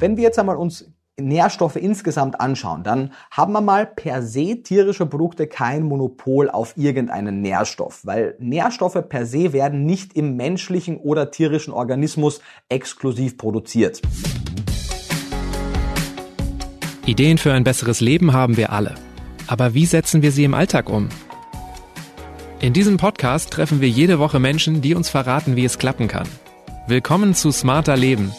Wenn wir jetzt einmal uns Nährstoffe insgesamt anschauen, dann haben wir mal per se tierische Produkte kein Monopol auf irgendeinen Nährstoff, weil Nährstoffe per se werden nicht im menschlichen oder tierischen Organismus exklusiv produziert. Ideen für ein besseres Leben haben wir alle. Aber wie setzen wir sie im Alltag um? In diesem Podcast treffen wir jede Woche Menschen, die uns verraten, wie es klappen kann. Willkommen zu Smarter Leben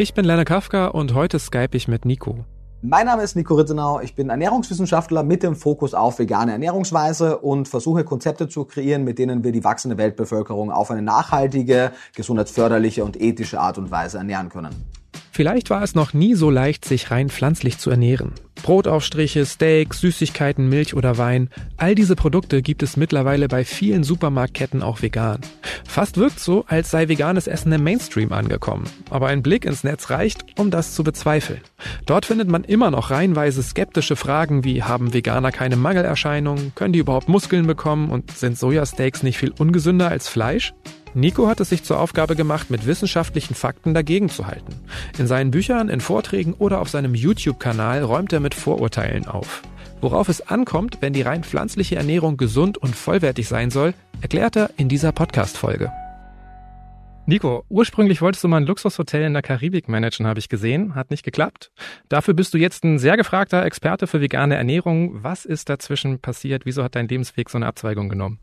Ich bin Lena Kafka und heute skype ich mit Nico. Mein Name ist Nico Rittenau, ich bin Ernährungswissenschaftler mit dem Fokus auf vegane Ernährungsweise und versuche Konzepte zu kreieren, mit denen wir die wachsende Weltbevölkerung auf eine nachhaltige, gesundheitsförderliche und ethische Art und Weise ernähren können. Vielleicht war es noch nie so leicht, sich rein pflanzlich zu ernähren. Brotaufstriche, Steaks, Süßigkeiten, Milch oder Wein, all diese Produkte gibt es mittlerweile bei vielen Supermarktketten auch vegan. Fast wirkt so, als sei veganes Essen im Mainstream angekommen. Aber ein Blick ins Netz reicht, um das zu bezweifeln. Dort findet man immer noch reihenweise skeptische Fragen wie, haben Veganer keine Mangelerscheinungen, können die überhaupt Muskeln bekommen und sind Sojasteaks nicht viel ungesünder als Fleisch? Nico hat es sich zur Aufgabe gemacht, mit wissenschaftlichen Fakten dagegen zu halten. In seinen Büchern, in Vorträgen oder auf seinem YouTube-Kanal räumt er mit Vorurteilen auf. Worauf es ankommt, wenn die rein pflanzliche Ernährung gesund und vollwertig sein soll, erklärt er in dieser Podcast-Folge. Nico, ursprünglich wolltest du mal ein Luxushotel in der Karibik managen, habe ich gesehen. Hat nicht geklappt. Dafür bist du jetzt ein sehr gefragter Experte für vegane Ernährung. Was ist dazwischen passiert? Wieso hat dein Lebensweg so eine Abzweigung genommen?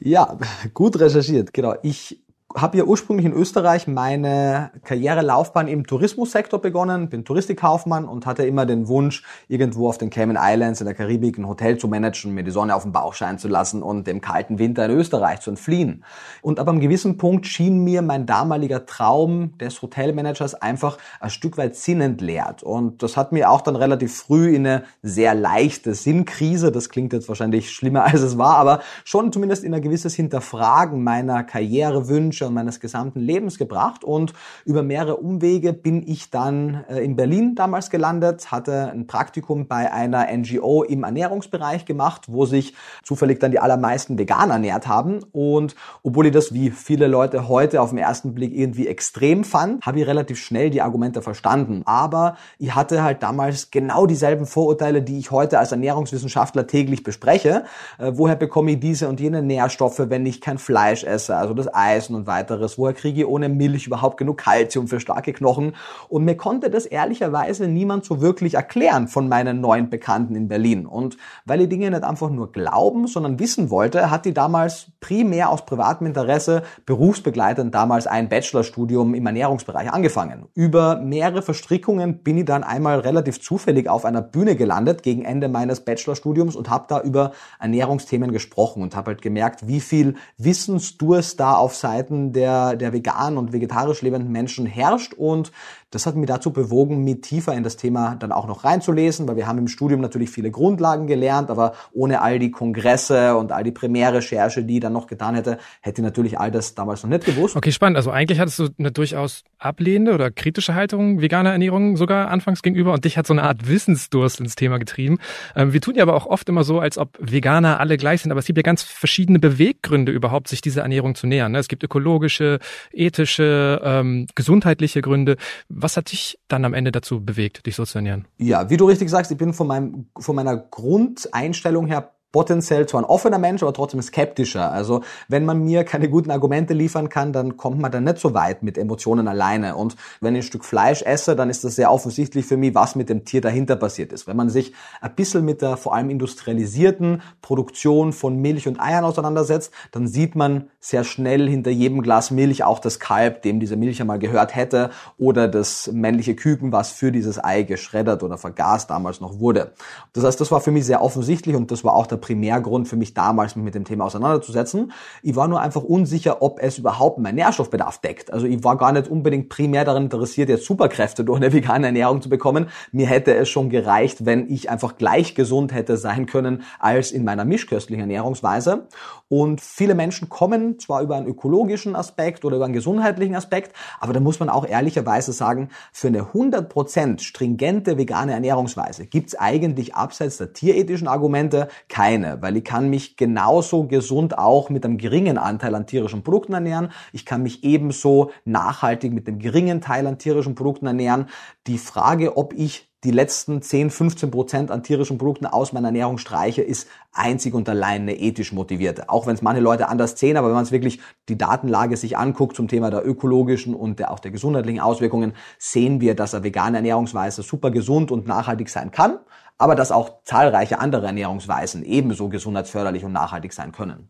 Ja, gut recherchiert. Genau. Ich habe ja ursprünglich in Österreich meine Karrierelaufbahn im Tourismussektor begonnen, bin Touristikkaufmann und hatte immer den Wunsch, irgendwo auf den Cayman Islands in der Karibik ein Hotel zu managen, mir die Sonne auf den Bauch scheinen zu lassen und dem kalten Winter in Österreich zu entfliehen. Und ab einem gewissen Punkt schien mir mein damaliger Traum des Hotelmanagers einfach ein Stück weit sinnentleert. Und das hat mir auch dann relativ früh in eine sehr leichte Sinnkrise, das klingt jetzt wahrscheinlich schlimmer als es war, aber schon zumindest in ein gewisses Hinterfragen meiner Karrierewünsche Wünsche und meines gesamten Lebens gebracht. Und über mehrere Umwege bin ich dann äh, in Berlin damals gelandet, hatte ein Praktikum bei einer NGO im Ernährungsbereich gemacht, wo sich zufällig dann die allermeisten vegan ernährt haben. Und obwohl ich das wie viele Leute heute auf den ersten Blick irgendwie extrem fand, habe ich relativ schnell die Argumente verstanden. Aber ich hatte halt damals genau dieselben Vorurteile, die ich heute als Ernährungswissenschaftler täglich bespreche. Äh, woher bekomme ich diese und jene Nährstoffe, wenn ich kein Fleisch esse, also das Eisen und weiteres. Woher kriege ich ohne Milch überhaupt genug Kalzium für starke Knochen? Und mir konnte das ehrlicherweise niemand so wirklich erklären von meinen neuen Bekannten in Berlin. Und weil ich Dinge nicht einfach nur glauben, sondern wissen wollte, hat die damals primär aus privatem Interesse berufsbegleitend damals ein Bachelorstudium im Ernährungsbereich angefangen. Über mehrere Verstrickungen bin ich dann einmal relativ zufällig auf einer Bühne gelandet gegen Ende meines Bachelorstudiums und habe da über Ernährungsthemen gesprochen und habe halt gemerkt, wie viel Wissensdurst da auf Seiten Verhalten der, der veganen und vegetarisch lebenden Menschen herrscht und das hat mich dazu bewogen, mich tiefer in das Thema dann auch noch reinzulesen, weil wir haben im Studium natürlich viele Grundlagen gelernt, aber ohne all die Kongresse und all die Primärrecherche, die ich dann noch getan hätte, hätte ich natürlich all das damals noch nicht gewusst. Okay, spannend. Also eigentlich hattest du eine durchaus ablehnende oder kritische Haltung veganer Ernährung sogar anfangs gegenüber und dich hat so eine Art Wissensdurst ins Thema getrieben. Ähm, wir tun ja aber auch oft immer so, als ob Veganer alle gleich sind, aber es gibt ja ganz verschiedene Beweggründe überhaupt, sich dieser Ernährung zu nähern. Ne? Es gibt ökologische, ethische, ähm, gesundheitliche Gründe. Was hat dich dann am Ende dazu bewegt, dich so zu ernähren? Ja, wie du richtig sagst, ich bin von, meinem, von meiner Grundeinstellung her potenziell zwar ein offener Mensch, aber trotzdem skeptischer. Also wenn man mir keine guten Argumente liefern kann, dann kommt man dann nicht so weit mit Emotionen alleine. Und wenn ich ein Stück Fleisch esse, dann ist das sehr offensichtlich für mich, was mit dem Tier dahinter passiert ist. Wenn man sich ein bisschen mit der vor allem industrialisierten Produktion von Milch und Eiern auseinandersetzt, dann sieht man sehr schnell hinter jedem Glas Milch auch das Kalb, dem diese Milch einmal gehört hätte, oder das männliche Küken, was für dieses Ei geschreddert oder vergast damals noch wurde. Das heißt, das war für mich sehr offensichtlich und das war auch der Primärgrund für mich damals, mich mit dem Thema auseinanderzusetzen. Ich war nur einfach unsicher, ob es überhaupt meinen Nährstoffbedarf deckt. Also ich war gar nicht unbedingt primär daran interessiert, jetzt Superkräfte durch eine vegane Ernährung zu bekommen. Mir hätte es schon gereicht, wenn ich einfach gleich gesund hätte sein können als in meiner mischköstlichen Ernährungsweise. Und viele Menschen kommen zwar über einen ökologischen Aspekt oder über einen gesundheitlichen Aspekt, aber da muss man auch ehrlicherweise sagen, für eine 100% stringente vegane Ernährungsweise gibt es eigentlich abseits der tierethischen Argumente keine alleine, weil ich kann mich genauso gesund auch mit einem geringen Anteil an tierischen Produkten ernähren. Ich kann mich ebenso nachhaltig mit dem geringen Teil an tierischen Produkten ernähren. Die Frage, ob ich die letzten 10, 15 Prozent an tierischen Produkten aus meiner Ernährung streiche, ist einzig und allein eine ethisch motivierte. Auch wenn es manche Leute anders sehen, aber wenn man es wirklich die Datenlage sich anguckt zum Thema der ökologischen und der, auch der gesundheitlichen Auswirkungen, sehen wir, dass eine vegane Ernährungsweise super gesund und nachhaltig sein kann, aber dass auch zahlreiche andere Ernährungsweisen ebenso gesundheitsförderlich und nachhaltig sein können.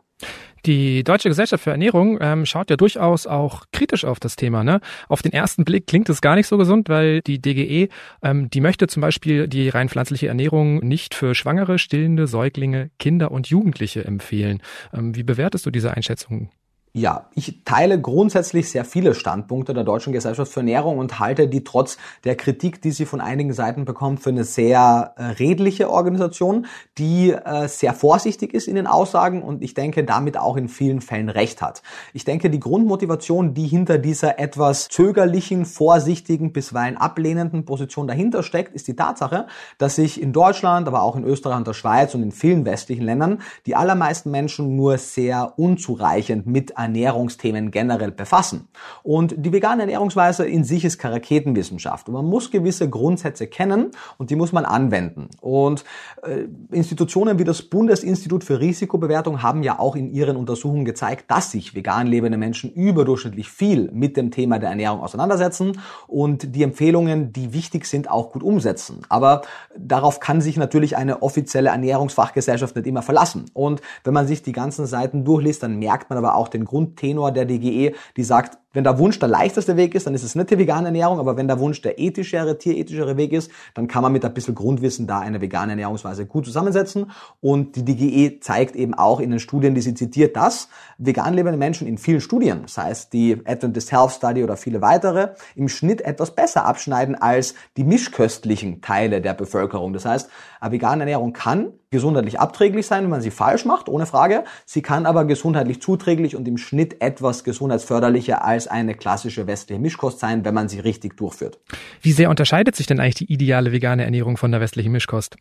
Die Deutsche Gesellschaft für Ernährung ähm, schaut ja durchaus auch kritisch auf das Thema. Ne? Auf den ersten Blick klingt es gar nicht so gesund, weil die DGE, ähm, die möchte zum Beispiel die rein pflanzliche Ernährung nicht für Schwangere, stillende Säuglinge, Kinder und Jugendliche empfehlen. Ähm, wie bewertest du diese Einschätzung? Ja, ich teile grundsätzlich sehr viele Standpunkte der Deutschen Gesellschaft für Ernährung und halte die trotz der Kritik, die sie von einigen Seiten bekommt, für eine sehr äh, redliche Organisation, die äh, sehr vorsichtig ist in den Aussagen und ich denke damit auch in vielen Fällen recht hat. Ich denke, die Grundmotivation, die hinter dieser etwas zögerlichen, vorsichtigen, bisweilen ablehnenden Position dahinter steckt, ist die Tatsache, dass sich in Deutschland, aber auch in Österreich und der Schweiz und in vielen westlichen Ländern die allermeisten Menschen nur sehr unzureichend mit Ernährungsthemen generell befassen. Und die vegane Ernährungsweise in sich ist Karaketenwissenschaft. Und man muss gewisse Grundsätze kennen und die muss man anwenden. Und äh, Institutionen wie das Bundesinstitut für Risikobewertung haben ja auch in ihren Untersuchungen gezeigt, dass sich vegan lebende Menschen überdurchschnittlich viel mit dem Thema der Ernährung auseinandersetzen und die Empfehlungen, die wichtig sind, auch gut umsetzen. Aber darauf kann sich natürlich eine offizielle Ernährungsfachgesellschaft nicht immer verlassen. Und wenn man sich die ganzen Seiten durchliest, dann merkt man aber auch den Grundtenor der DGE, die sagt, wenn der Wunsch der leichteste Weg ist, dann ist es nicht die vegane Ernährung, aber wenn der Wunsch der ethischere, tierethischere Weg ist, dann kann man mit ein bisschen Grundwissen da eine vegane Ernährungsweise gut zusammensetzen. Und die DGE zeigt eben auch in den Studien, die sie zitiert, dass vegan lebende Menschen in vielen Studien, sei es die Adventist Health Study oder viele weitere, im Schnitt etwas besser abschneiden als die mischköstlichen Teile der Bevölkerung. Das heißt, eine vegane Ernährung kann gesundheitlich abträglich sein, wenn man sie falsch macht, ohne Frage. Sie kann aber gesundheitlich zuträglich und im Schnitt etwas gesundheitsförderlicher als eine klassische westliche Mischkost sein, wenn man sie richtig durchführt. Wie sehr unterscheidet sich denn eigentlich die ideale vegane Ernährung von der westlichen Mischkost?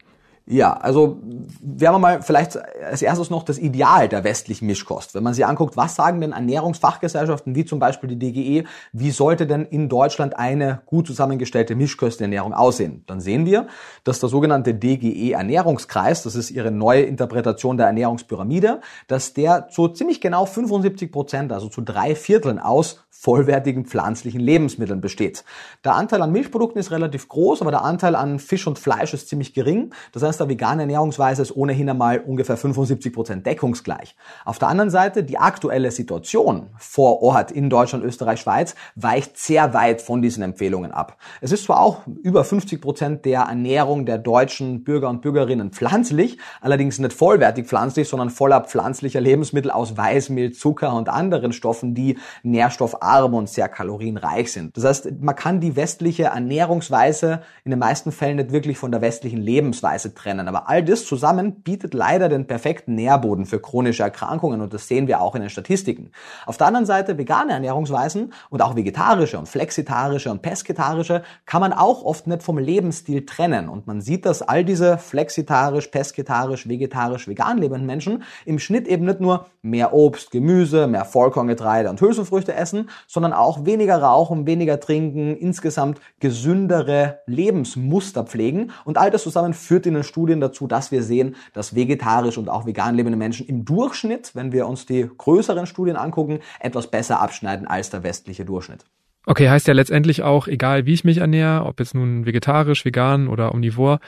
Ja, also wir mal vielleicht als erstes noch das Ideal der westlichen Mischkost. Wenn man sich anguckt, was sagen denn Ernährungsfachgesellschaften wie zum Beispiel die DGE, wie sollte denn in Deutschland eine gut zusammengestellte Mischköstenernährung aussehen? Dann sehen wir, dass der sogenannte DGE Ernährungskreis, das ist ihre neue Interpretation der Ernährungspyramide, dass der zu ziemlich genau 75 Prozent, also zu drei Vierteln aus vollwertigen pflanzlichen Lebensmitteln besteht. Der Anteil an Milchprodukten ist relativ groß, aber der Anteil an Fisch und Fleisch ist ziemlich gering. Das heißt, der vegane Ernährungsweise ist ohnehin einmal ungefähr 75 Prozent deckungsgleich. Auf der anderen Seite, die aktuelle Situation vor Ort in Deutschland, Österreich, Schweiz weicht sehr weit von diesen Empfehlungen ab. Es ist zwar auch über 50 Prozent der Ernährung der deutschen Bürger und Bürgerinnen pflanzlich, allerdings nicht vollwertig pflanzlich, sondern voller pflanzlicher Lebensmittel aus Weißmehl, Zucker und anderen Stoffen, die nährstoffarm arm und sehr kalorienreich sind. Das heißt, man kann die westliche Ernährungsweise in den meisten Fällen nicht wirklich von der westlichen Lebensweise trennen. Aber all das zusammen bietet leider den perfekten Nährboden für chronische Erkrankungen und das sehen wir auch in den Statistiken. Auf der anderen Seite vegane Ernährungsweisen und auch vegetarische und flexitarische und pesketarische kann man auch oft nicht vom Lebensstil trennen. Und man sieht, dass all diese flexitarisch, pesketarisch, vegetarisch, vegan lebenden Menschen im Schnitt eben nicht nur mehr Obst, Gemüse, mehr Vollkorngetreide und Hülsenfrüchte essen, sondern auch weniger rauchen, weniger trinken, insgesamt gesündere Lebensmuster pflegen. Und all das zusammen führt in den Studien dazu, dass wir sehen, dass vegetarisch und auch vegan lebende Menschen im Durchschnitt, wenn wir uns die größeren Studien angucken, etwas besser abschneiden als der westliche Durchschnitt. Okay, heißt ja letztendlich auch, egal wie ich mich ernähre, ob jetzt nun vegetarisch, vegan oder omnivor,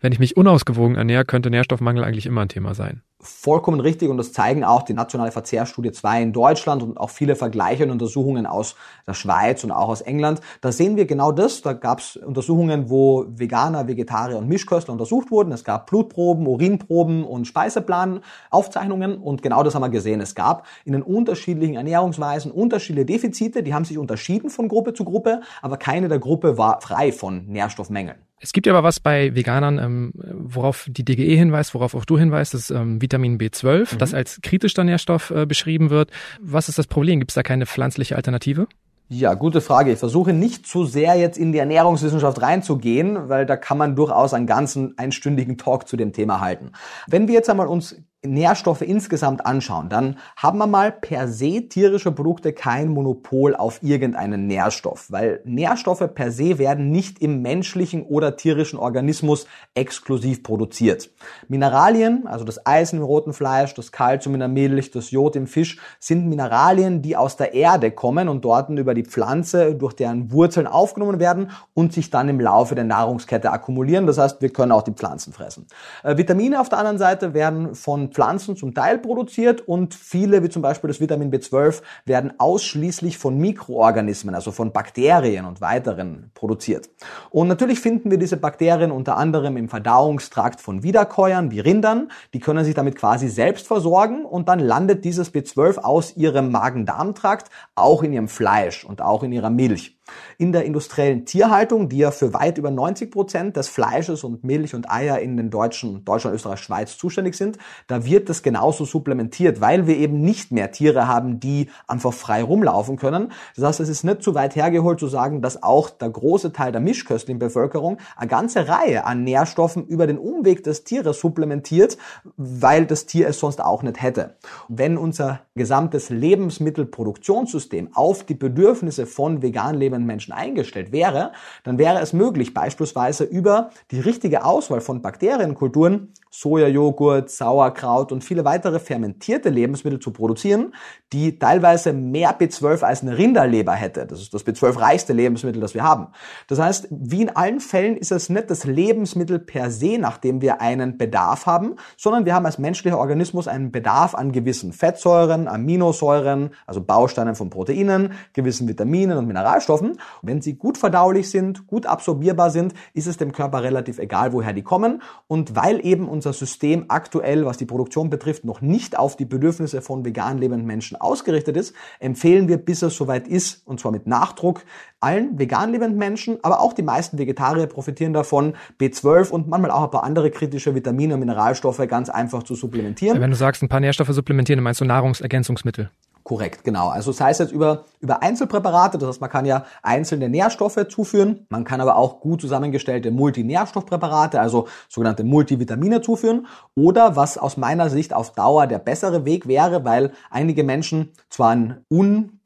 wenn ich mich unausgewogen ernähre, könnte Nährstoffmangel eigentlich immer ein Thema sein vollkommen richtig und das zeigen auch die nationale Verzehrstudie 2 in Deutschland und auch viele Vergleiche und Untersuchungen aus der Schweiz und auch aus England. Da sehen wir genau das. Da gab es Untersuchungen, wo Veganer, Vegetarier und Mischköstler untersucht wurden. Es gab Blutproben, Urinproben und Speiseplanaufzeichnungen und genau das haben wir gesehen. Es gab in den unterschiedlichen Ernährungsweisen unterschiedliche Defizite, die haben sich unterschieden von Gruppe zu Gruppe, aber keine der Gruppe war frei von Nährstoffmängeln. Es gibt ja aber was bei Veganern, ähm, worauf die DGE hinweist, worauf auch du hinweist, das ähm, Vitamin B12, mhm. das als kritischer Nährstoff äh, beschrieben wird. Was ist das Problem? Gibt es da keine pflanzliche Alternative? Ja, gute Frage. Ich versuche nicht zu sehr jetzt in die Ernährungswissenschaft reinzugehen, weil da kann man durchaus einen ganzen einstündigen Talk zu dem Thema halten. Wenn wir jetzt einmal uns Nährstoffe insgesamt anschauen, dann haben wir mal per se tierische Produkte kein Monopol auf irgendeinen Nährstoff, weil Nährstoffe per se werden nicht im menschlichen oder tierischen Organismus exklusiv produziert. Mineralien, also das Eisen im roten Fleisch, das Kalzium in der Milch, das Jod im Fisch, sind Mineralien, die aus der Erde kommen und dort über die Pflanze durch deren Wurzeln aufgenommen werden und sich dann im Laufe der Nahrungskette akkumulieren. Das heißt, wir können auch die Pflanzen fressen. Äh, Vitamine auf der anderen Seite werden von Pflanzen zum Teil produziert und viele, wie zum Beispiel das Vitamin B12, werden ausschließlich von Mikroorganismen, also von Bakterien und weiteren produziert. Und natürlich finden wir diese Bakterien unter anderem im Verdauungstrakt von Wiederkäuern wie Rindern. Die können sich damit quasi selbst versorgen und dann landet dieses B12 aus ihrem Magen-Darm-Trakt auch in ihrem Fleisch und auch in ihrer Milch. In der industriellen Tierhaltung, die ja für weit über 90 Prozent des Fleisches und Milch und Eier in den deutschen, Deutschland, Österreich, Schweiz zuständig sind, da wird das genauso supplementiert, weil wir eben nicht mehr Tiere haben, die einfach frei rumlaufen können. Das heißt, es ist nicht zu weit hergeholt zu sagen, dass auch der große Teil der mischköstlichen Bevölkerung eine ganze Reihe an Nährstoffen über den Umweg des Tieres supplementiert, weil das Tier es sonst auch nicht hätte. Wenn unser gesamtes Lebensmittelproduktionssystem auf die Bedürfnisse von vegan lebenden lebenden Menschen eingestellt wäre, dann wäre es möglich, beispielsweise über die richtige Auswahl von Bakterienkulturen Sojajoghurt, Sauerkraut und viele weitere fermentierte Lebensmittel zu produzieren, die teilweise mehr B12 als eine Rinderleber hätte. Das ist das B12-reichste Lebensmittel, das wir haben. Das heißt, wie in allen Fällen ist es nicht das Lebensmittel per se, nach dem wir einen Bedarf haben, sondern wir haben als menschlicher Organismus einen Bedarf an gewissen Fettsäuren, Aminosäuren, also Bausteinen von Proteinen, gewissen Vitaminen und Mineralstoffen. wenn sie gut verdaulich sind, gut absorbierbar sind, ist es dem Körper relativ egal, woher die kommen. Und weil eben unser System aktuell, was die Produktion betrifft, noch nicht auf die Bedürfnisse von vegan lebenden Menschen ausgerichtet ist, empfehlen wir, bis es soweit ist, und zwar mit Nachdruck, allen vegan lebenden Menschen, aber auch die meisten Vegetarier profitieren davon, B12 und manchmal auch ein paar andere kritische Vitamine und Mineralstoffe ganz einfach zu supplementieren. Wenn du sagst, ein paar Nährstoffe supplementieren, meinst du Nahrungsergänzungsmittel? Korrekt, genau. Also das heißt jetzt über, über Einzelpräparate, das heißt man kann ja einzelne Nährstoffe zuführen, man kann aber auch gut zusammengestellte Multinährstoffpräparate, also sogenannte Multivitamine zuführen oder was aus meiner Sicht auf Dauer der bessere Weg wäre, weil einige Menschen zwar ein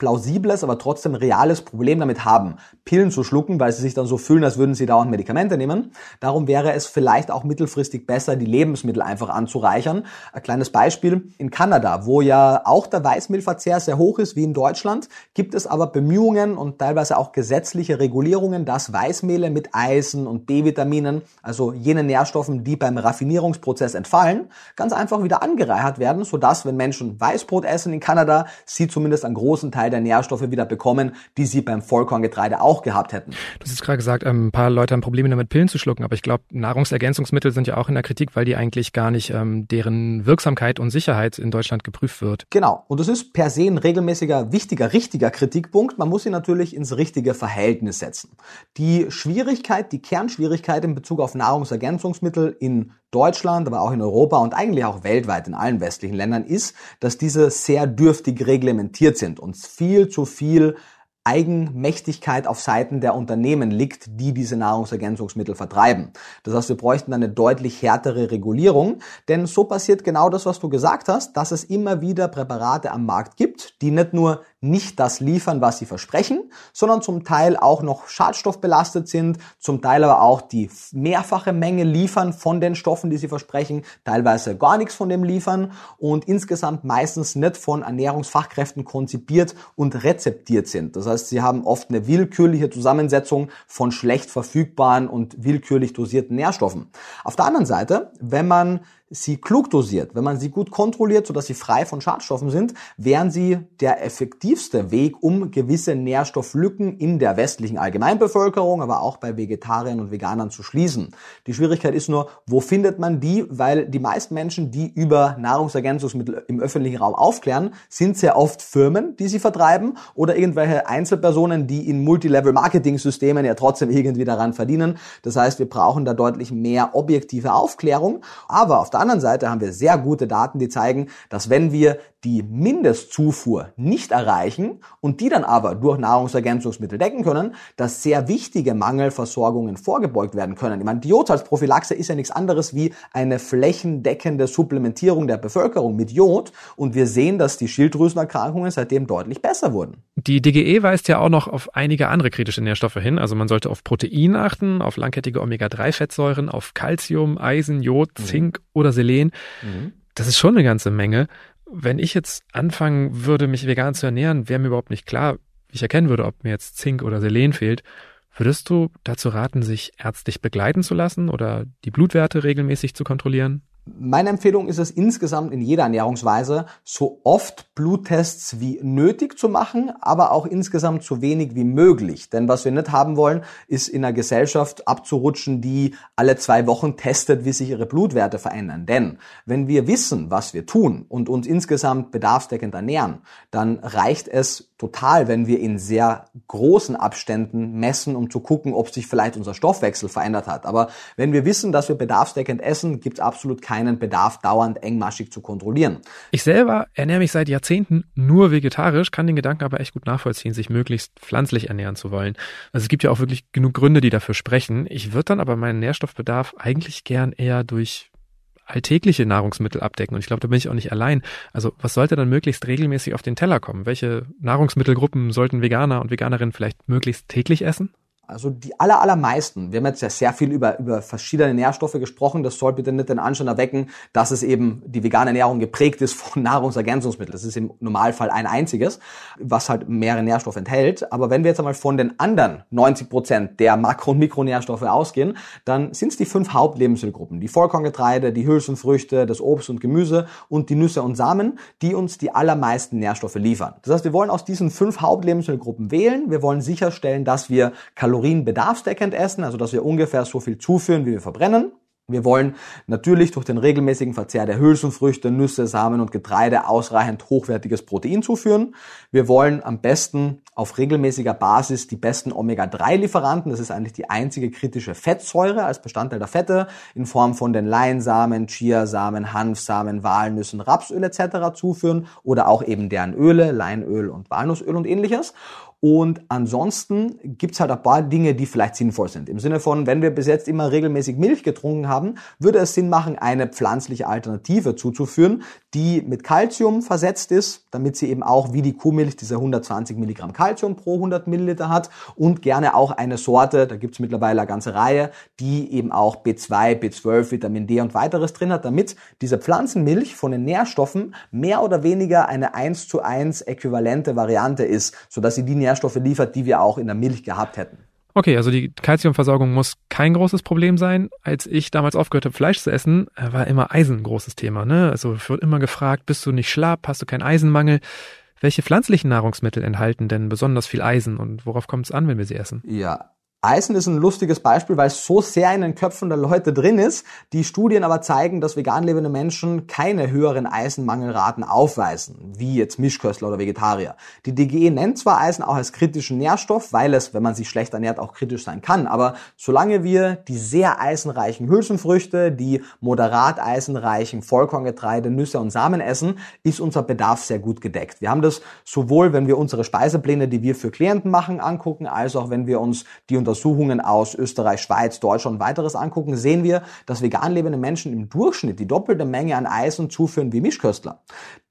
unplausibles, aber trotzdem reales Problem damit haben, Pillen zu schlucken, weil sie sich dann so fühlen, als würden sie dauernd Medikamente nehmen. Darum wäre es vielleicht auch mittelfristig besser, die Lebensmittel einfach anzureichern. Ein kleines Beispiel in Kanada, wo ja auch der Weißmehlverzehr sehr, hoch ist wie in Deutschland, gibt es aber Bemühungen und teilweise auch gesetzliche Regulierungen, dass Weißmehle mit Eisen und B-Vitaminen, also jene Nährstoffen, die beim Raffinierungsprozess entfallen, ganz einfach wieder angereichert werden, sodass, wenn Menschen Weißbrot essen in Kanada, sie zumindest einen großen Teil der Nährstoffe wieder bekommen, die sie beim Vollkorngetreide auch gehabt hätten. Du hast gerade gesagt, ähm, ein paar Leute haben Probleme damit, Pillen zu schlucken, aber ich glaube, Nahrungsergänzungsmittel sind ja auch in der Kritik, weil die eigentlich gar nicht ähm, deren Wirksamkeit und Sicherheit in Deutschland geprüft wird. Genau. Und das ist per se se ein regelmäßiger, wichtiger, richtiger Kritikpunkt. Man muss ihn natürlich ins richtige Verhältnis setzen. Die Schwierigkeit, die Kernschwierigkeit in Bezug auf Nahrungsergänzungsmittel in Deutschland, aber auch in Europa und eigentlich auch weltweit in allen westlichen Ländern ist, dass diese sehr dürftig reglementiert sind und viel zu viel Eigenmächtigkeit auf Seiten der Unternehmen liegt, die diese Nahrungsergänzungsmittel vertreiben. Das heißt, wir bräuchten eine deutlich härtere Regulierung, denn so passiert genau das, was du gesagt hast, dass es immer wieder Präparate am Markt gibt, die nicht nur nicht das liefern, was sie versprechen, sondern zum Teil auch noch schadstoffbelastet sind, zum Teil aber auch die mehrfache Menge liefern von den Stoffen, die sie versprechen, teilweise gar nichts von dem liefern und insgesamt meistens nicht von Ernährungsfachkräften konzipiert und rezeptiert sind. Das heißt, sie haben oft eine willkürliche Zusammensetzung von schlecht verfügbaren und willkürlich dosierten Nährstoffen. Auf der anderen Seite, wenn man sie klug dosiert, wenn man sie gut kontrolliert, sodass sie frei von Schadstoffen sind, wären sie der effektivste Weg, um gewisse Nährstofflücken in der westlichen Allgemeinbevölkerung, aber auch bei Vegetariern und Veganern zu schließen. Die Schwierigkeit ist nur, wo findet man die? Weil die meisten Menschen, die über Nahrungsergänzungsmittel im öffentlichen Raum aufklären, sind sehr oft Firmen, die sie vertreiben oder irgendwelche Einzelpersonen, die in Multilevel-Marketing-Systemen ja trotzdem irgendwie daran verdienen. Das heißt, wir brauchen da deutlich mehr objektive Aufklärung. Aber auf der anderen Seite haben wir sehr gute Daten, die zeigen, dass wenn wir die Mindestzufuhr nicht erreichen und die dann aber durch Nahrungsergänzungsmittel decken können, dass sehr wichtige Mangelversorgungen vorgebeugt werden können. Ich meine, die Jodsalzprophylaxe ist ja nichts anderes wie eine flächendeckende Supplementierung der Bevölkerung mit Jod und wir sehen, dass die Schilddrüsenerkrankungen seitdem deutlich besser wurden. Die DGE weist ja auch noch auf einige andere kritische Nährstoffe hin. Also man sollte auf Protein achten, auf langkettige Omega-3-Fettsäuren, auf Calcium, Eisen, Jod, mhm. Zink oder Selen. Mhm. Das ist schon eine ganze Menge wenn ich jetzt anfangen würde, mich vegan zu ernähren, wäre mir überhaupt nicht klar, wie ich erkennen würde, ob mir jetzt Zink oder Selen fehlt. Würdest du dazu raten, sich ärztlich begleiten zu lassen oder die Blutwerte regelmäßig zu kontrollieren? Meine Empfehlung ist es insgesamt in jeder Ernährungsweise, so oft Bluttests wie nötig zu machen, aber auch insgesamt so wenig wie möglich. Denn was wir nicht haben wollen, ist in einer Gesellschaft abzurutschen, die alle zwei Wochen testet, wie sich ihre Blutwerte verändern. Denn wenn wir wissen, was wir tun und uns insgesamt bedarfsdeckend ernähren, dann reicht es total, wenn wir in sehr großen Abständen messen, um zu gucken, ob sich vielleicht unser Stoffwechsel verändert hat. Aber wenn wir wissen, dass wir bedarfsdeckend essen, gibt es absolut keinen Bedarf, dauernd engmaschig zu kontrollieren. Ich selber ernähre mich seit Jahrzehnten nur vegetarisch, kann den Gedanken aber echt gut nachvollziehen, sich möglichst pflanzlich ernähren zu wollen. Also es gibt ja auch wirklich genug Gründe, die dafür sprechen. Ich würde dann aber meinen Nährstoffbedarf eigentlich gern eher durch alltägliche Nahrungsmittel abdecken. Und ich glaube, da bin ich auch nicht allein. Also was sollte dann möglichst regelmäßig auf den Teller kommen? Welche Nahrungsmittelgruppen sollten Veganer und Veganerinnen vielleicht möglichst täglich essen? Also die aller, allermeisten, wir haben jetzt ja sehr viel über, über verschiedene Nährstoffe gesprochen, das soll bitte nicht den Anschein erwecken, dass es eben die vegane Ernährung geprägt ist von Nahrungsergänzungsmitteln. Das ist im Normalfall ein einziges, was halt mehrere Nährstoffe enthält. Aber wenn wir jetzt einmal von den anderen 90 Prozent der Makro- und Mikronährstoffe ausgehen, dann sind es die fünf Hauptlebensmittelgruppen. Die Vollkorngetreide, die Hülsenfrüchte, das Obst und Gemüse und die Nüsse und Samen, die uns die allermeisten Nährstoffe liefern. Das heißt, wir wollen aus diesen fünf Hauptlebensmittelgruppen wählen. Wir wollen sicherstellen, dass wir Kalorien Kalorien bedarfsdeckend essen, also dass wir ungefähr so viel zuführen, wie wir verbrennen. Wir wollen natürlich durch den regelmäßigen Verzehr der Hülsenfrüchte, Nüsse, Samen und Getreide ausreichend hochwertiges Protein zuführen. Wir wollen am besten auf regelmäßiger Basis die besten Omega-3-Lieferanten, das ist eigentlich die einzige kritische Fettsäure als Bestandteil der Fette, in Form von den Leinsamen, Chiasamen, Hanfsamen, Walnüssen, Rapsöl etc. zuführen oder auch eben deren Öle, Leinöl und Walnussöl und ähnliches. Und ansonsten gibt's halt ein paar Dinge, die vielleicht sinnvoll sind. Im Sinne von, wenn wir bis jetzt immer regelmäßig Milch getrunken haben, würde es Sinn machen, eine pflanzliche Alternative zuzuführen, die mit Calcium versetzt ist, damit sie eben auch wie die Kuhmilch diese 120 Milligramm Calcium pro 100 Milliliter hat und gerne auch eine Sorte, da gibt's mittlerweile eine ganze Reihe, die eben auch B2, B12, Vitamin D und weiteres drin hat, damit diese Pflanzenmilch von den Nährstoffen mehr oder weniger eine 1 zu 1 äquivalente Variante ist, sodass sie die Nährstoffe liefert, die wir auch in der Milch gehabt hätten. Okay, also die Kalziumversorgung muss kein großes Problem sein. Als ich damals aufgehört habe, Fleisch zu essen, äh, war immer Eisen ein großes Thema. Ne? Also wird immer gefragt, bist du nicht schlapp, hast du keinen Eisenmangel? Welche pflanzlichen Nahrungsmittel enthalten denn besonders viel Eisen und worauf kommt es an, wenn wir sie essen? Ja, Eisen ist ein lustiges Beispiel, weil es so sehr in den Köpfen der Leute drin ist. Die Studien aber zeigen, dass vegan lebende Menschen keine höheren Eisenmangelraten aufweisen, wie jetzt Mischköstler oder Vegetarier. Die DGE nennt zwar Eisen auch als kritischen Nährstoff, weil es, wenn man sich schlecht ernährt, auch kritisch sein kann. Aber solange wir die sehr eisenreichen Hülsenfrüchte, die moderat eisenreichen Vollkorngetreide, Nüsse und Samen essen, ist unser Bedarf sehr gut gedeckt. Wir haben das sowohl, wenn wir unsere Speisepläne, die wir für Klienten machen, angucken, als auch wenn wir uns die unter Untersuchungen aus Österreich, Schweiz, Deutschland und weiteres angucken, sehen wir, dass vegan lebende Menschen im Durchschnitt die doppelte Menge an Eisen zuführen wie Mischköstler.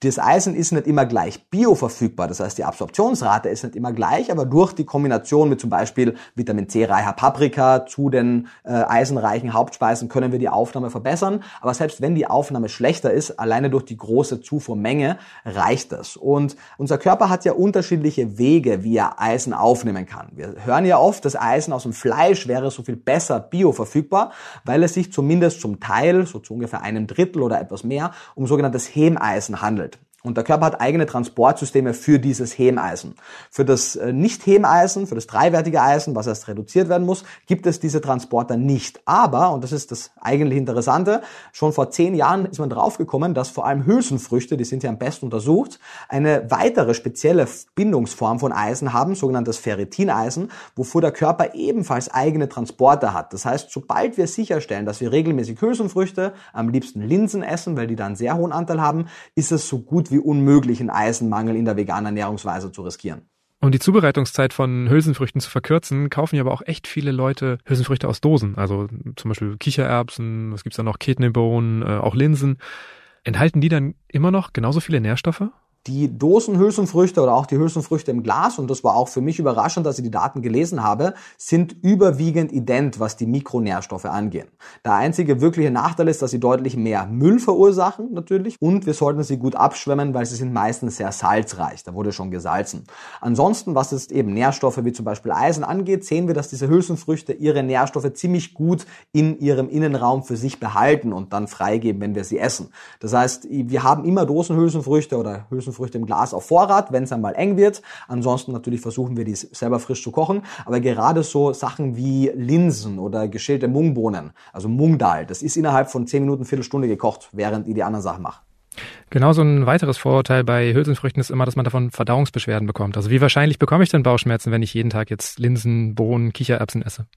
Das Eisen ist nicht immer gleich bioverfügbar, das heißt die Absorptionsrate ist nicht immer gleich, aber durch die Kombination mit zum Beispiel Vitamin C reicher Paprika zu den äh, eisenreichen Hauptspeisen können wir die Aufnahme verbessern. Aber selbst wenn die Aufnahme schlechter ist, alleine durch die große Zufuhrmenge reicht das. Und unser Körper hat ja unterschiedliche Wege, wie er Eisen aufnehmen kann. Wir hören ja oft, dass Eisen Eisen aus dem Fleisch wäre so viel besser bioverfügbar, weil es sich zumindest zum Teil, so zu ungefähr einem Drittel oder etwas mehr, um sogenanntes Hemeisen handelt. Und der Körper hat eigene Transportsysteme für dieses Hemeisen. Für das äh, Nicht-Hemeisen, für das dreiwertige Eisen, was erst reduziert werden muss, gibt es diese Transporter nicht. Aber, und das ist das eigentlich Interessante, schon vor zehn Jahren ist man draufgekommen, dass vor allem Hülsenfrüchte, die sind ja am besten untersucht, eine weitere spezielle Bindungsform von Eisen haben, sogenanntes Ferritineisen, wofür der Körper ebenfalls eigene Transporter hat. Das heißt, sobald wir sicherstellen, dass wir regelmäßig Hülsenfrüchte, am liebsten Linsen essen, weil die da einen sehr hohen Anteil haben, ist es so gut wie unmöglich, einen Eisenmangel in der veganen Ernährungsweise zu riskieren. Um die Zubereitungszeit von Hülsenfrüchten zu verkürzen, kaufen ja aber auch echt viele Leute Hülsenfrüchte aus Dosen. Also zum Beispiel Kichererbsen, was gibt's da noch, Kidneybohnen, äh, auch Linsen. Enthalten die dann immer noch genauso viele Nährstoffe? Die Dosenhülsenfrüchte oder auch die Hülsenfrüchte im Glas, und das war auch für mich überraschend, dass ich die Daten gelesen habe, sind überwiegend ident, was die Mikronährstoffe angehen. Der einzige wirkliche Nachteil ist, dass sie deutlich mehr Müll verursachen, natürlich, und wir sollten sie gut abschwemmen, weil sie sind meistens sehr salzreich. Da wurde schon gesalzen. Ansonsten, was es eben Nährstoffe wie zum Beispiel Eisen angeht, sehen wir, dass diese Hülsenfrüchte ihre Nährstoffe ziemlich gut in ihrem Innenraum für sich behalten und dann freigeben, wenn wir sie essen. Das heißt, wir haben immer Dosenhülsenfrüchte oder Hülsenfrüchte Hülsenfrüchte im Glas auf Vorrat, wenn es einmal eng wird. Ansonsten natürlich versuchen wir die selber frisch zu kochen. Aber gerade so Sachen wie Linsen oder geschälte Mungbohnen, also Mungdal, das ist innerhalb von 10 Minuten, Viertelstunde gekocht, während ihr die anderen Sachen macht. Genau so ein weiteres Vorurteil bei Hülsenfrüchten ist immer, dass man davon Verdauungsbeschwerden bekommt. Also wie wahrscheinlich bekomme ich denn Bauchschmerzen, wenn ich jeden Tag jetzt Linsen, Bohnen, Kichererbsen esse?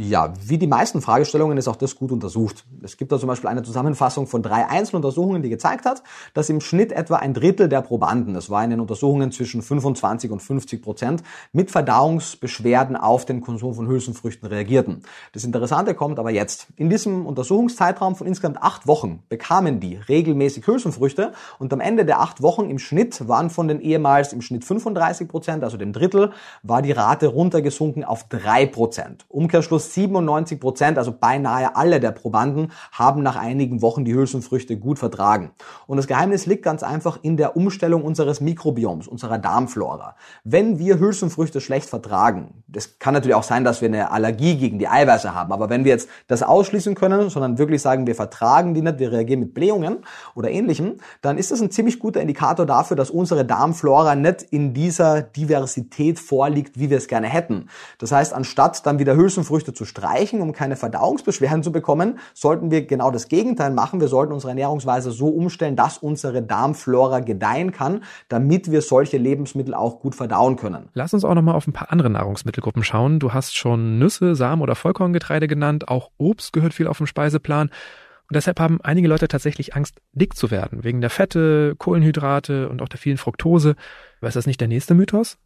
Ja, wie die meisten Fragestellungen ist auch das gut untersucht. Es gibt da zum Beispiel eine Zusammenfassung von drei Einzeluntersuchungen, die gezeigt hat, dass im Schnitt etwa ein Drittel der Probanden, das war in den Untersuchungen zwischen 25 und 50 Prozent, mit Verdauungsbeschwerden auf den Konsum von Hülsenfrüchten reagierten. Das Interessante kommt aber jetzt. In diesem Untersuchungszeitraum von insgesamt acht Wochen bekamen die regelmäßig Hülsenfrüchte und am Ende der acht Wochen im Schnitt waren von den ehemals im Schnitt 35 Prozent, also dem Drittel, war die Rate runtergesunken auf drei Prozent. Umkehrschluss 97 Prozent, also beinahe alle der Probanden, haben nach einigen Wochen die Hülsenfrüchte gut vertragen. Und das Geheimnis liegt ganz einfach in der Umstellung unseres Mikrobioms, unserer Darmflora. Wenn wir Hülsenfrüchte schlecht vertragen, das kann natürlich auch sein, dass wir eine Allergie gegen die Eiweiße haben, aber wenn wir jetzt das ausschließen können, sondern wirklich sagen, wir vertragen die nicht, wir reagieren mit Blähungen oder ähnlichem, dann ist das ein ziemlich guter Indikator dafür, dass unsere Darmflora nicht in dieser Diversität vorliegt, wie wir es gerne hätten. Das heißt, anstatt dann wieder Hülsenfrüchte zu streichen, um keine Verdauungsbeschwerden zu bekommen, sollten wir genau das Gegenteil machen. Wir sollten unsere Ernährungsweise so umstellen, dass unsere Darmflora gedeihen kann, damit wir solche Lebensmittel auch gut verdauen können. Lass uns auch nochmal auf ein paar andere Nahrungsmittelgruppen schauen. Du hast schon Nüsse, Samen oder Vollkorngetreide genannt. Auch Obst gehört viel auf dem Speiseplan. Und deshalb haben einige Leute tatsächlich Angst, dick zu werden, wegen der Fette, Kohlenhydrate und auch der vielen Fructose. Aber ist das nicht der nächste Mythos?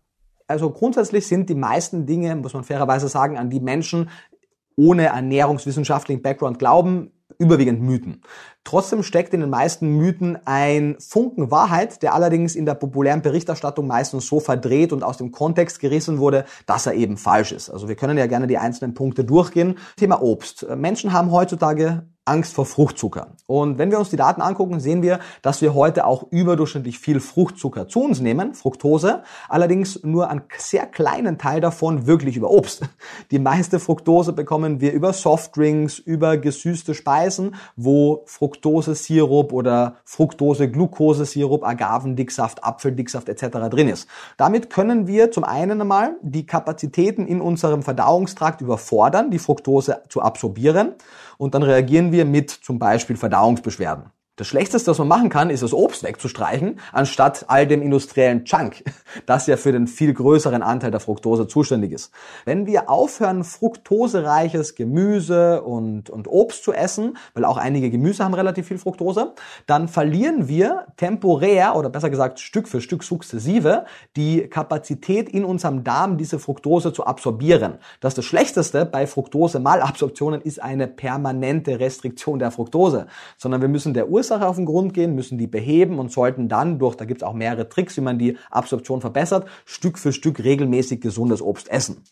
Also grundsätzlich sind die meisten Dinge, muss man fairerweise sagen, an die Menschen ohne ernährungswissenschaftlichen Background glauben, überwiegend Mythen. Trotzdem steckt in den meisten Mythen ein Funken Wahrheit, der allerdings in der populären Berichterstattung meistens so verdreht und aus dem Kontext gerissen wurde, dass er eben falsch ist. Also wir können ja gerne die einzelnen Punkte durchgehen. Thema Obst. Menschen haben heutzutage Angst vor Fruchtzucker. Und wenn wir uns die Daten angucken, sehen wir, dass wir heute auch überdurchschnittlich viel Fruchtzucker zu uns nehmen, Fructose, allerdings nur einen sehr kleinen Teil davon wirklich über Obst. Die meiste Fructose bekommen wir über Softdrinks, über gesüßte Speisen, wo Fructose-Sirup oder Fructose-Glucose-Sirup, Agavendicksaft, Apfeldicksaft etc. drin ist. Damit können wir zum einen einmal die Kapazitäten in unserem Verdauungstrakt überfordern, die Fructose zu absorbieren und dann reagieren wir mit zum Beispiel Verdauungsbeschwerden. Das Schlechteste, was man machen kann, ist das Obst wegzustreichen, anstatt all dem industriellen Chunk, das ja für den viel größeren Anteil der Fructose zuständig ist. Wenn wir aufhören, fruktosereiches Gemüse und, und Obst zu essen, weil auch einige Gemüse haben relativ viel Fructose, dann verlieren wir temporär oder besser gesagt Stück für Stück sukzessive die Kapazität in unserem Darm, diese Fructose zu absorbieren. Das ist das Schlechteste bei Fructose-Malabsorptionen ist eine permanente Restriktion der Fructose, sondern wir müssen der Ur Ursache auf den Grund gehen, müssen die beheben und sollten dann durch, da gibt es auch mehrere Tricks, wie man die Absorption verbessert, Stück für Stück regelmäßig gesundes Obst essen.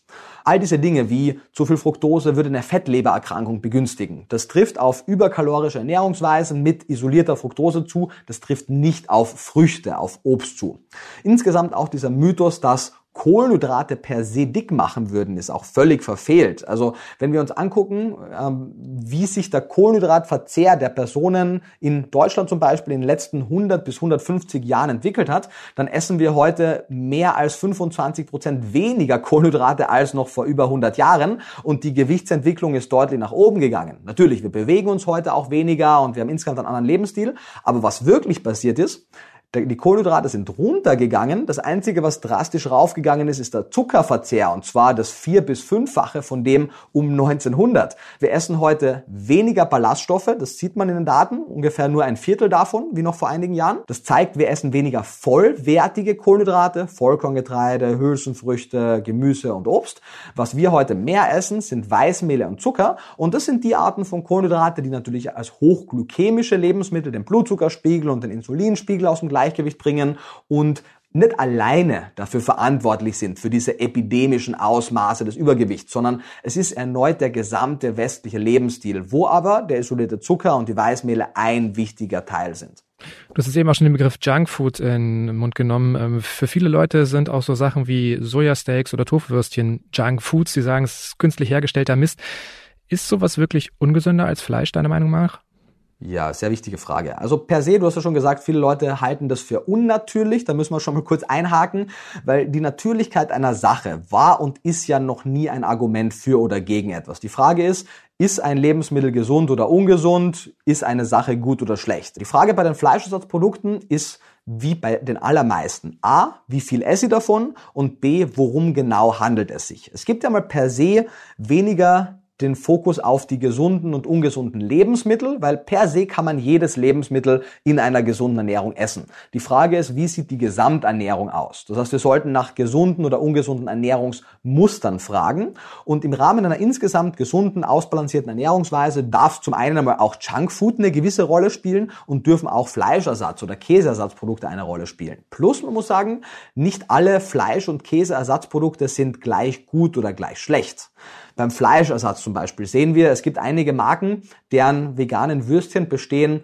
All diese Dinge wie zu viel Fructose würde eine Fettlebererkrankung begünstigen. Das trifft auf überkalorische Ernährungsweisen mit isolierter Fructose zu. Das trifft nicht auf Früchte, auf Obst zu. Insgesamt auch dieser Mythos, dass Kohlenhydrate per se dick machen würden, ist auch völlig verfehlt. Also wenn wir uns angucken, ähm, wie sich der Kohlenhydratverzehr der Personen in Deutschland zum Beispiel in den letzten 100 bis 150 Jahren entwickelt hat, dann essen wir heute mehr als 25 Prozent weniger Kohlenhydrate als noch vor über 100 Jahren und die Gewichtsentwicklung ist deutlich nach oben gegangen. Natürlich, wir bewegen uns heute auch weniger und wir haben insgesamt einen anderen Lebensstil, aber was wirklich passiert ist, die Kohlenhydrate sind runtergegangen. Das Einzige, was drastisch raufgegangen ist, ist der Zuckerverzehr. Und zwar das vier- bis fünffache von dem um 1900. Wir essen heute weniger Ballaststoffe. Das sieht man in den Daten. Ungefähr nur ein Viertel davon, wie noch vor einigen Jahren. Das zeigt, wir essen weniger vollwertige Kohlenhydrate. Vollkorngetreide, Hülsenfrüchte, Gemüse und Obst. Was wir heute mehr essen, sind Weißmehle und Zucker. Und das sind die Arten von Kohlenhydrate, die natürlich als hochglykämische Lebensmittel den Blutzuckerspiegel und den Insulinspiegel aus dem Gleichgewicht bringen und nicht alleine dafür verantwortlich sind, für diese epidemischen Ausmaße des Übergewichts, sondern es ist erneut der gesamte westliche Lebensstil, wo aber der isolierte Zucker und die Weißmehle ein wichtiger Teil sind. Du hast jetzt eben auch schon den Begriff Junkfood in den Mund genommen. Ähm, für viele Leute sind auch so Sachen wie Sojasteaks oder Tofuwürstchen Junkfoods. Die sagen, es ist künstlich hergestellter Mist. Ist sowas wirklich ungesünder als Fleisch, deiner Meinung nach? Ja, sehr wichtige Frage. Also per se, du hast ja schon gesagt, viele Leute halten das für unnatürlich. Da müssen wir schon mal kurz einhaken, weil die Natürlichkeit einer Sache war und ist ja noch nie ein Argument für oder gegen etwas. Die Frage ist, ist ein Lebensmittel gesund oder ungesund? Ist eine Sache gut oder schlecht? Die Frage bei den Fleischersatzprodukten ist, wie bei den allermeisten. A, wie viel esse ich davon? Und B, worum genau handelt es sich? Es gibt ja mal per se weniger den Fokus auf die gesunden und ungesunden Lebensmittel, weil per se kann man jedes Lebensmittel in einer gesunden Ernährung essen. Die Frage ist, wie sieht die Gesamternährung aus? Das heißt, wir sollten nach gesunden oder ungesunden Ernährungsmustern fragen und im Rahmen einer insgesamt gesunden, ausbalancierten Ernährungsweise darf zum einen einmal auch Junkfood eine gewisse Rolle spielen und dürfen auch Fleischersatz oder Käseersatzprodukte eine Rolle spielen. Plus, man muss sagen, nicht alle Fleisch- und Käseersatzprodukte sind gleich gut oder gleich schlecht. Beim Fleischersatz zum Beispiel sehen wir, es gibt einige Marken, deren veganen Würstchen bestehen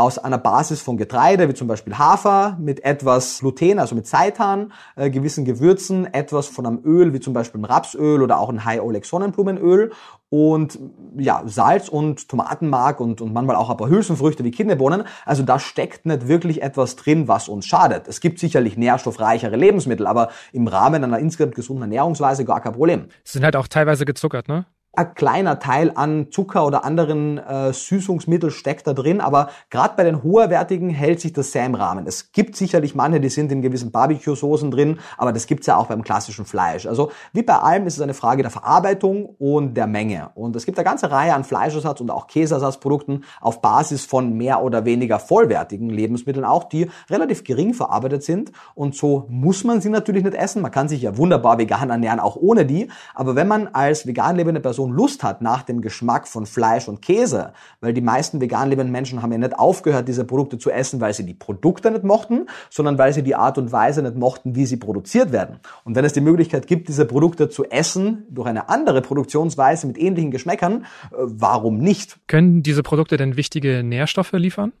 aus einer Basis von Getreide, wie zum Beispiel Hafer, mit etwas Gluten, also mit Seitan, äh, gewissen Gewürzen, etwas von einem Öl, wie zum Beispiel Rapsöl oder auch ein High-Oleic Sonnenblumenöl und ja, Salz und Tomatenmark und, und manchmal auch ein paar Hülsenfrüchte wie Kidneybohnen. Also da steckt nicht wirklich etwas drin, was uns schadet. Es gibt sicherlich nährstoffreichere Lebensmittel, aber im Rahmen einer insgesamt gesunden Ernährungsweise gar kein Problem. Sie sind halt auch teilweise gezuckert, ne? Ein kleiner Teil an Zucker oder anderen äh, Süßungsmittel steckt da drin, aber gerade bei den hoherwertigen hält sich das sehr im Rahmen. Es gibt sicherlich manche, die sind in gewissen Barbecue-Soßen drin, aber das gibt's ja auch beim klassischen Fleisch. Also wie bei allem ist es eine Frage der Verarbeitung und der Menge. Und es gibt eine ganze Reihe an Fleischersatz und auch Käseersatzprodukten auf Basis von mehr oder weniger vollwertigen Lebensmitteln auch, die relativ gering verarbeitet sind. Und so muss man sie natürlich nicht essen. Man kann sich ja wunderbar vegan ernähren, auch ohne die. Aber wenn man als vegan lebende Person Person Lust hat nach dem Geschmack von Fleisch und Käse, weil die meisten vegan lebenden Menschen haben ja nicht aufgehört, diese Produkte zu essen, weil sie die Produkte nicht mochten, sondern weil sie die Art und Weise nicht mochten, wie sie produziert werden. Und wenn es die Möglichkeit gibt, diese Produkte zu essen durch eine andere Produktionsweise mit ähnlichen Geschmäckern, äh, warum nicht? Können diese Produkte denn wichtige Nährstoffe liefern?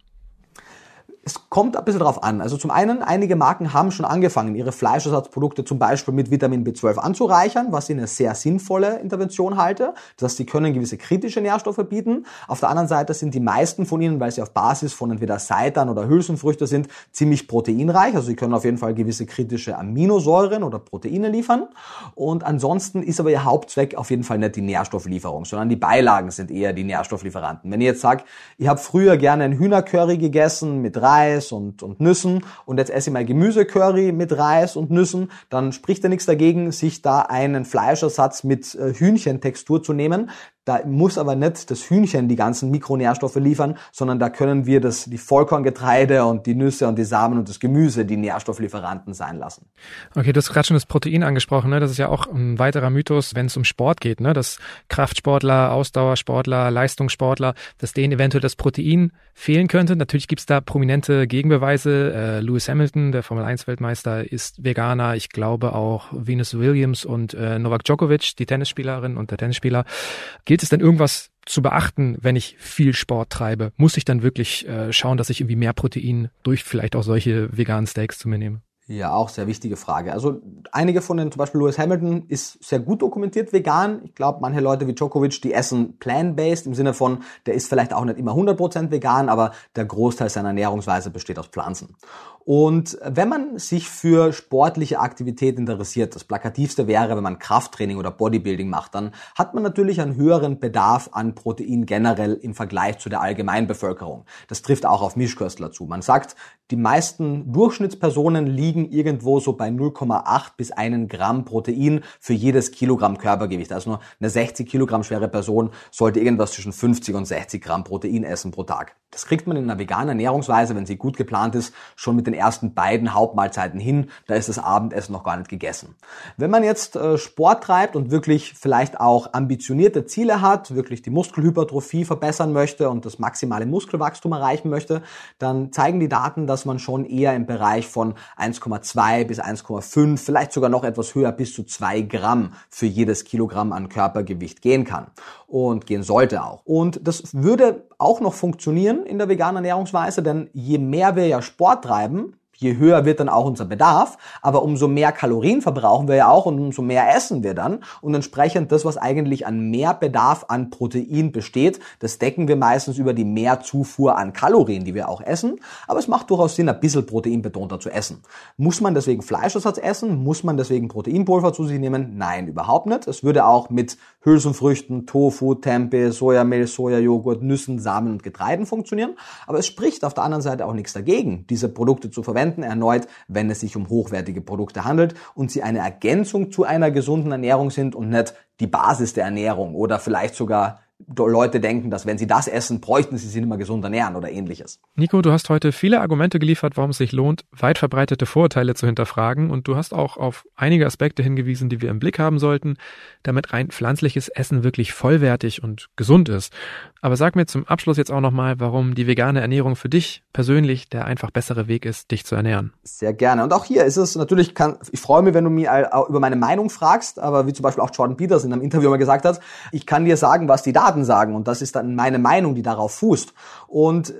Es kommt ein bisschen drauf an. Also zum einen, einige Marken haben schon angefangen, ihre Fleischersatzprodukte zum Beispiel mit Vitamin B12 anzureichern, was ich eine sehr sinnvolle Intervention halte. Das heißt, sie können gewisse kritische Nährstoffe bieten. Auf der anderen Seite sind die meisten von ihnen, weil sie auf Basis von entweder Seitan oder Hülsenfrüchte sind, ziemlich proteinreich. Also sie können auf jeden Fall gewisse kritische Aminosäuren oder Proteine liefern. Und ansonsten ist aber ihr Hauptzweck auf jeden Fall nicht die Nährstofflieferung, sondern die Beilagen sind eher die Nährstofflieferanten. Wenn ihr jetzt sagt, ich habe früher gerne ein Hühnercurry gegessen mit Reis und, und Nüssen und jetzt esse ich mal Gemüsecurry mit Reis und Nüssen, dann spricht ja nichts dagegen, sich da einen Fleischersatz mit äh, Hühnchentextur zu nehmen. Da muss aber nicht das Hühnchen die ganzen Mikronährstoffe liefern, sondern da können wir das, die Vollkorngetreide und die Nüsse und die Samen und das Gemüse die Nährstofflieferanten sein lassen. Okay, du hast gerade schon das Protein angesprochen, ne? Das ist ja auch ein weiterer Mythos, wenn es um Sport geht, ne? Dass Kraftsportler, Ausdauersportler, Leistungssportler, dass denen eventuell das Protein fehlen könnte. Natürlich gibt's da prominente Gegenbeweise. Äh, Lewis Hamilton, der Formel 1 Weltmeister, ist Veganer. Ich glaube auch Venus Williams und äh, Novak Djokovic, die Tennisspielerin und der Tennisspieler Gilt es denn irgendwas zu beachten, wenn ich viel Sport treibe? Muss ich dann wirklich äh, schauen, dass ich irgendwie mehr Protein durch vielleicht auch solche veganen Steaks zu mir nehme? Ja, auch sehr wichtige Frage. Also einige von den, zum Beispiel Lewis Hamilton ist sehr gut dokumentiert vegan. Ich glaube, manche Leute wie Djokovic, die essen plant-based im Sinne von, der ist vielleicht auch nicht immer 100% vegan, aber der Großteil seiner Ernährungsweise besteht aus Pflanzen. Und wenn man sich für sportliche Aktivität interessiert, das plakativste wäre, wenn man Krafttraining oder Bodybuilding macht, dann hat man natürlich einen höheren Bedarf an Protein generell im Vergleich zu der Allgemeinbevölkerung. Das trifft auch auf Mischköstler zu. Man sagt, die meisten Durchschnittspersonen liegen irgendwo so bei 0,8 bis 1 Gramm Protein für jedes Kilogramm Körpergewicht. Also nur eine 60 Kilogramm schwere Person sollte irgendwas zwischen 50 und 60 Gramm Protein essen pro Tag. Das kriegt man in einer veganen Ernährungsweise, wenn sie gut geplant ist, schon mit den ersten beiden Hauptmahlzeiten hin. Da ist das Abendessen noch gar nicht gegessen. Wenn man jetzt äh, Sport treibt und wirklich vielleicht auch ambitionierte Ziele hat, wirklich die Muskelhypertrophie verbessern möchte und das maximale Muskelwachstum erreichen möchte, dann zeigen die Daten, dass man schon eher im Bereich von 1,2 bis 1,5, vielleicht sogar noch etwas höher bis zu 2 Gramm für jedes Kilogramm an Körpergewicht gehen kann und gehen sollte auch. Und das würde auch noch funktionieren in der veganen Ernährungsweise, denn je mehr wir ja Sport treiben, je höher wird dann auch unser Bedarf, aber umso mehr Kalorien verbrauchen wir ja auch und umso mehr essen wir dann und entsprechend das, was eigentlich an Mehrbedarf an Protein besteht, das decken wir meistens über die Mehrzufuhr an Kalorien, die wir auch essen, aber es macht durchaus Sinn, ein bisschen proteinbetonter zu essen. Muss man deswegen Fleischersatz essen? Muss man deswegen Proteinpulver zu sich nehmen? Nein, überhaupt nicht. Es würde auch mit Hülsenfrüchten, Tofu, Tempeh, Sojamilch, Sojajoghurt, Nüssen, Samen und Getreiden funktionieren, aber es spricht auf der anderen Seite auch nichts dagegen, diese Produkte zu verwenden verwenden, erneut, wenn es sich um hochwertige Produkte handelt und sie eine Ergänzung zu einer gesunden Ernährung sind und nicht die Basis der Ernährung oder vielleicht sogar Leute denken, dass wenn sie das essen, bräuchten sie sich mehr gesund ernähren oder ähnliches. Nico, du hast heute viele Argumente geliefert, warum es sich lohnt, weit verbreitete Vorurteile zu hinterfragen und du hast auch auf einige Aspekte hingewiesen, die wir im Blick haben sollten, damit rein pflanzliches Essen wirklich vollwertig und gesund ist. Aber sag mir zum Abschluss jetzt auch nochmal, warum die vegane Ernährung für dich persönlich der einfach bessere Weg ist, dich zu ernähren. Sehr gerne. Und auch hier ist es natürlich, kann, ich freue mich, wenn du mir über meine Meinung fragst, aber wie zum Beispiel auch Jordan Peters in einem Interview mal gesagt hat, ich kann dir sagen, was die Daten sagen und das ist dann meine Meinung, die darauf fußt. Und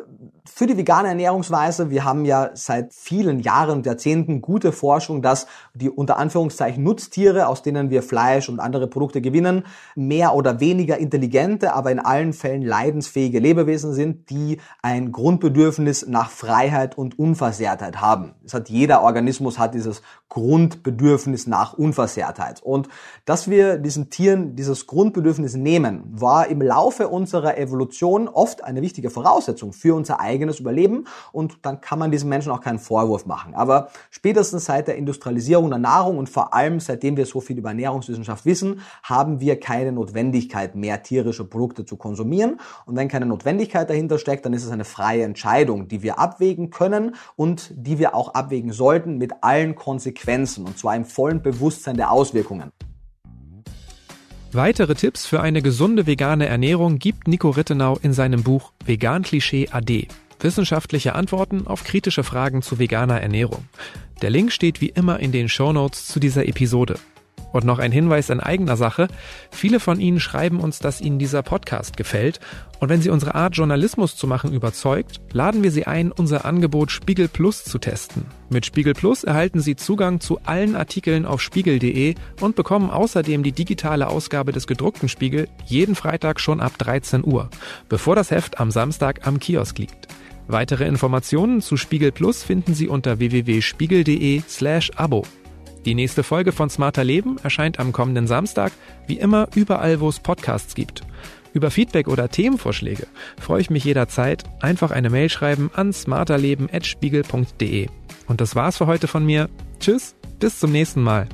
für die vegane Ernährungsweise, wir haben ja seit vielen Jahren und Jahrzehnten gute Forschung, dass die unter Anführungszeichen Nutztiere, aus denen wir Fleisch und andere Produkte gewinnen, mehr oder weniger intelligente, aber in allen Fällen leidensfähige Lebewesen sind, die ein Grundbedürfnis nach Freiheit und Unversehrtheit haben. Es hat jeder Organismus hat dieses Grundbedürfnis nach Unversehrtheit. Und dass wir diesen Tieren dieses Grundbedürfnis nehmen, war im Laufe unserer Evolution oft eine wichtige Voraussetzung für unser eigenes Überleben und dann kann man diesen Menschen auch keinen Vorwurf machen. Aber spätestens seit der Industrialisierung der Nahrung und vor allem seitdem wir so viel über Ernährungswissenschaft wissen, haben wir keine Notwendigkeit mehr tierische Produkte zu konsumieren. Und wenn keine Notwendigkeit dahinter steckt, dann ist es eine freie Entscheidung, die wir abwägen können und die wir auch abwägen sollten mit allen Konsequenzen und zwar im vollen Bewusstsein der Auswirkungen. Weitere Tipps für eine gesunde vegane Ernährung gibt Nico Rittenau in seinem Buch Vegan Klischee AD. Wissenschaftliche Antworten auf kritische Fragen zu veganer Ernährung. Der Link steht wie immer in den Show Notes zu dieser Episode. Und noch ein Hinweis in eigener Sache. Viele von Ihnen schreiben uns, dass Ihnen dieser Podcast gefällt. Und wenn Sie unsere Art, Journalismus zu machen, überzeugt, laden wir Sie ein, unser Angebot Spiegel Plus zu testen. Mit Spiegel Plus erhalten Sie Zugang zu allen Artikeln auf spiegel.de und bekommen außerdem die digitale Ausgabe des gedruckten Spiegel jeden Freitag schon ab 13 Uhr, bevor das Heft am Samstag am Kiosk liegt. Weitere Informationen zu Spiegel Plus finden Sie unter www.spiegel.de slash Abo. Die nächste Folge von Smarter Leben erscheint am kommenden Samstag, wie immer überall, wo es Podcasts gibt. Über Feedback oder Themenvorschläge freue ich mich jederzeit. Einfach eine Mail schreiben an smarterleben.spiegel.de. Und das war's für heute von mir. Tschüss, bis zum nächsten Mal.